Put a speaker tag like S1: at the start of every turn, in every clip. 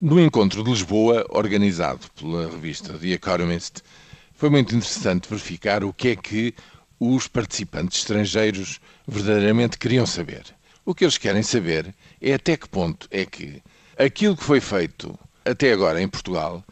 S1: No encontro de Lisboa, organizado pela revista The Economist, foi muito interessante verificar o que é que os participantes estrangeiros verdadeiramente queriam saber. O que eles querem saber é até que ponto é que aquilo que foi feito até agora em Portugal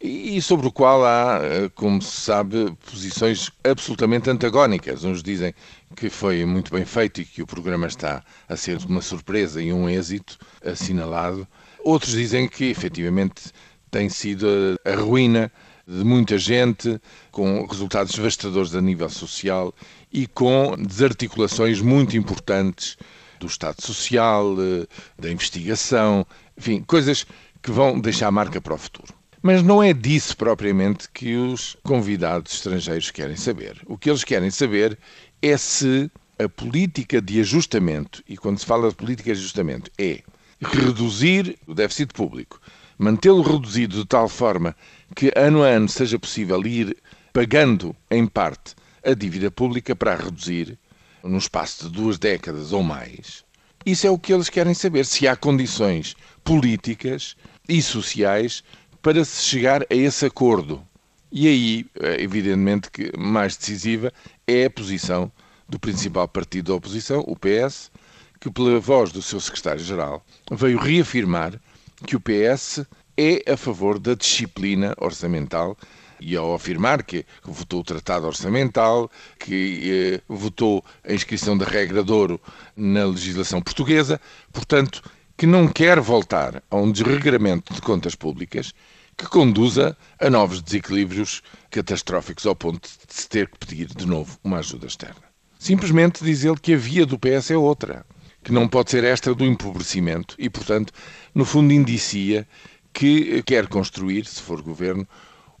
S1: e sobre o qual há, eh, como se sabe, posições absolutamente antagónicas. Uns dizem que foi muito bem feito e que o programa está a ser uma surpresa e um êxito assinalado. Outros dizem que, efetivamente, tem sido a ruína de muita gente, com resultados devastadores a nível social e com desarticulações muito importantes do Estado Social, eh, da investigação, enfim, coisas que vão deixar marca para o futuro. Mas não é disso propriamente que os convidados estrangeiros querem saber. O que eles querem saber é se a política de ajustamento, e quando se fala de política de ajustamento, é reduzir o déficit público, mantê-lo reduzido de tal forma que ano a ano seja possível ir pagando em parte a dívida pública para a reduzir num espaço de duas décadas ou mais. Isso é o que eles querem saber, se há condições políticas e sociais para se chegar a esse acordo. E aí, é evidentemente, que mais decisiva é a posição do principal partido da oposição, o PS, que, pela voz do seu secretário-geral, veio reafirmar que o PS é a favor da disciplina orçamental e ao afirmar que votou o Tratado Orçamental, que eh, votou a inscrição da regra de ouro na legislação portuguesa, portanto, que não quer voltar a um desregramento de contas públicas que conduza a novos desequilíbrios catastróficos ao ponto de se ter que pedir de novo uma ajuda externa. Simplesmente diz ele que a via do PS é outra que não pode ser esta do empobrecimento e, portanto, no fundo indicia que quer construir, se for governo,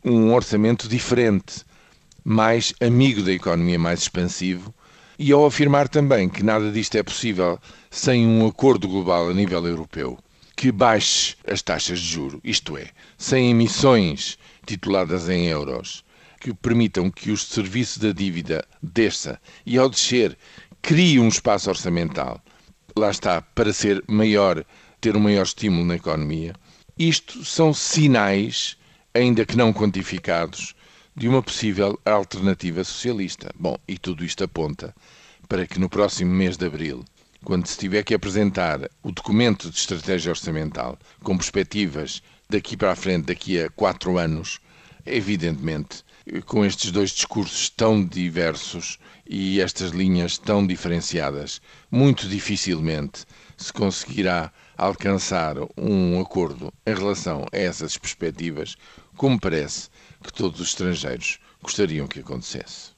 S1: um orçamento diferente, mais amigo da economia, mais expansivo, e ao afirmar também que nada disto é possível sem um acordo global a nível europeu que baixe as taxas de juro, isto é, sem emissões tituladas em euros, que permitam que o serviço da dívida desça e ao descer crie um espaço orçamental lá está, para ser maior, ter um maior estímulo na economia. Isto são sinais, ainda que não quantificados, de uma possível alternativa socialista. Bom, e tudo isto aponta para que no próximo mês de abril, quando se tiver que apresentar o documento de estratégia orçamental com perspectivas daqui para a frente, daqui a quatro anos, evidentemente, com estes dois discursos tão diversos e estas linhas tão diferenciadas, muito dificilmente se conseguirá alcançar um acordo em relação a essas perspectivas, como parece que todos os estrangeiros gostariam que acontecesse.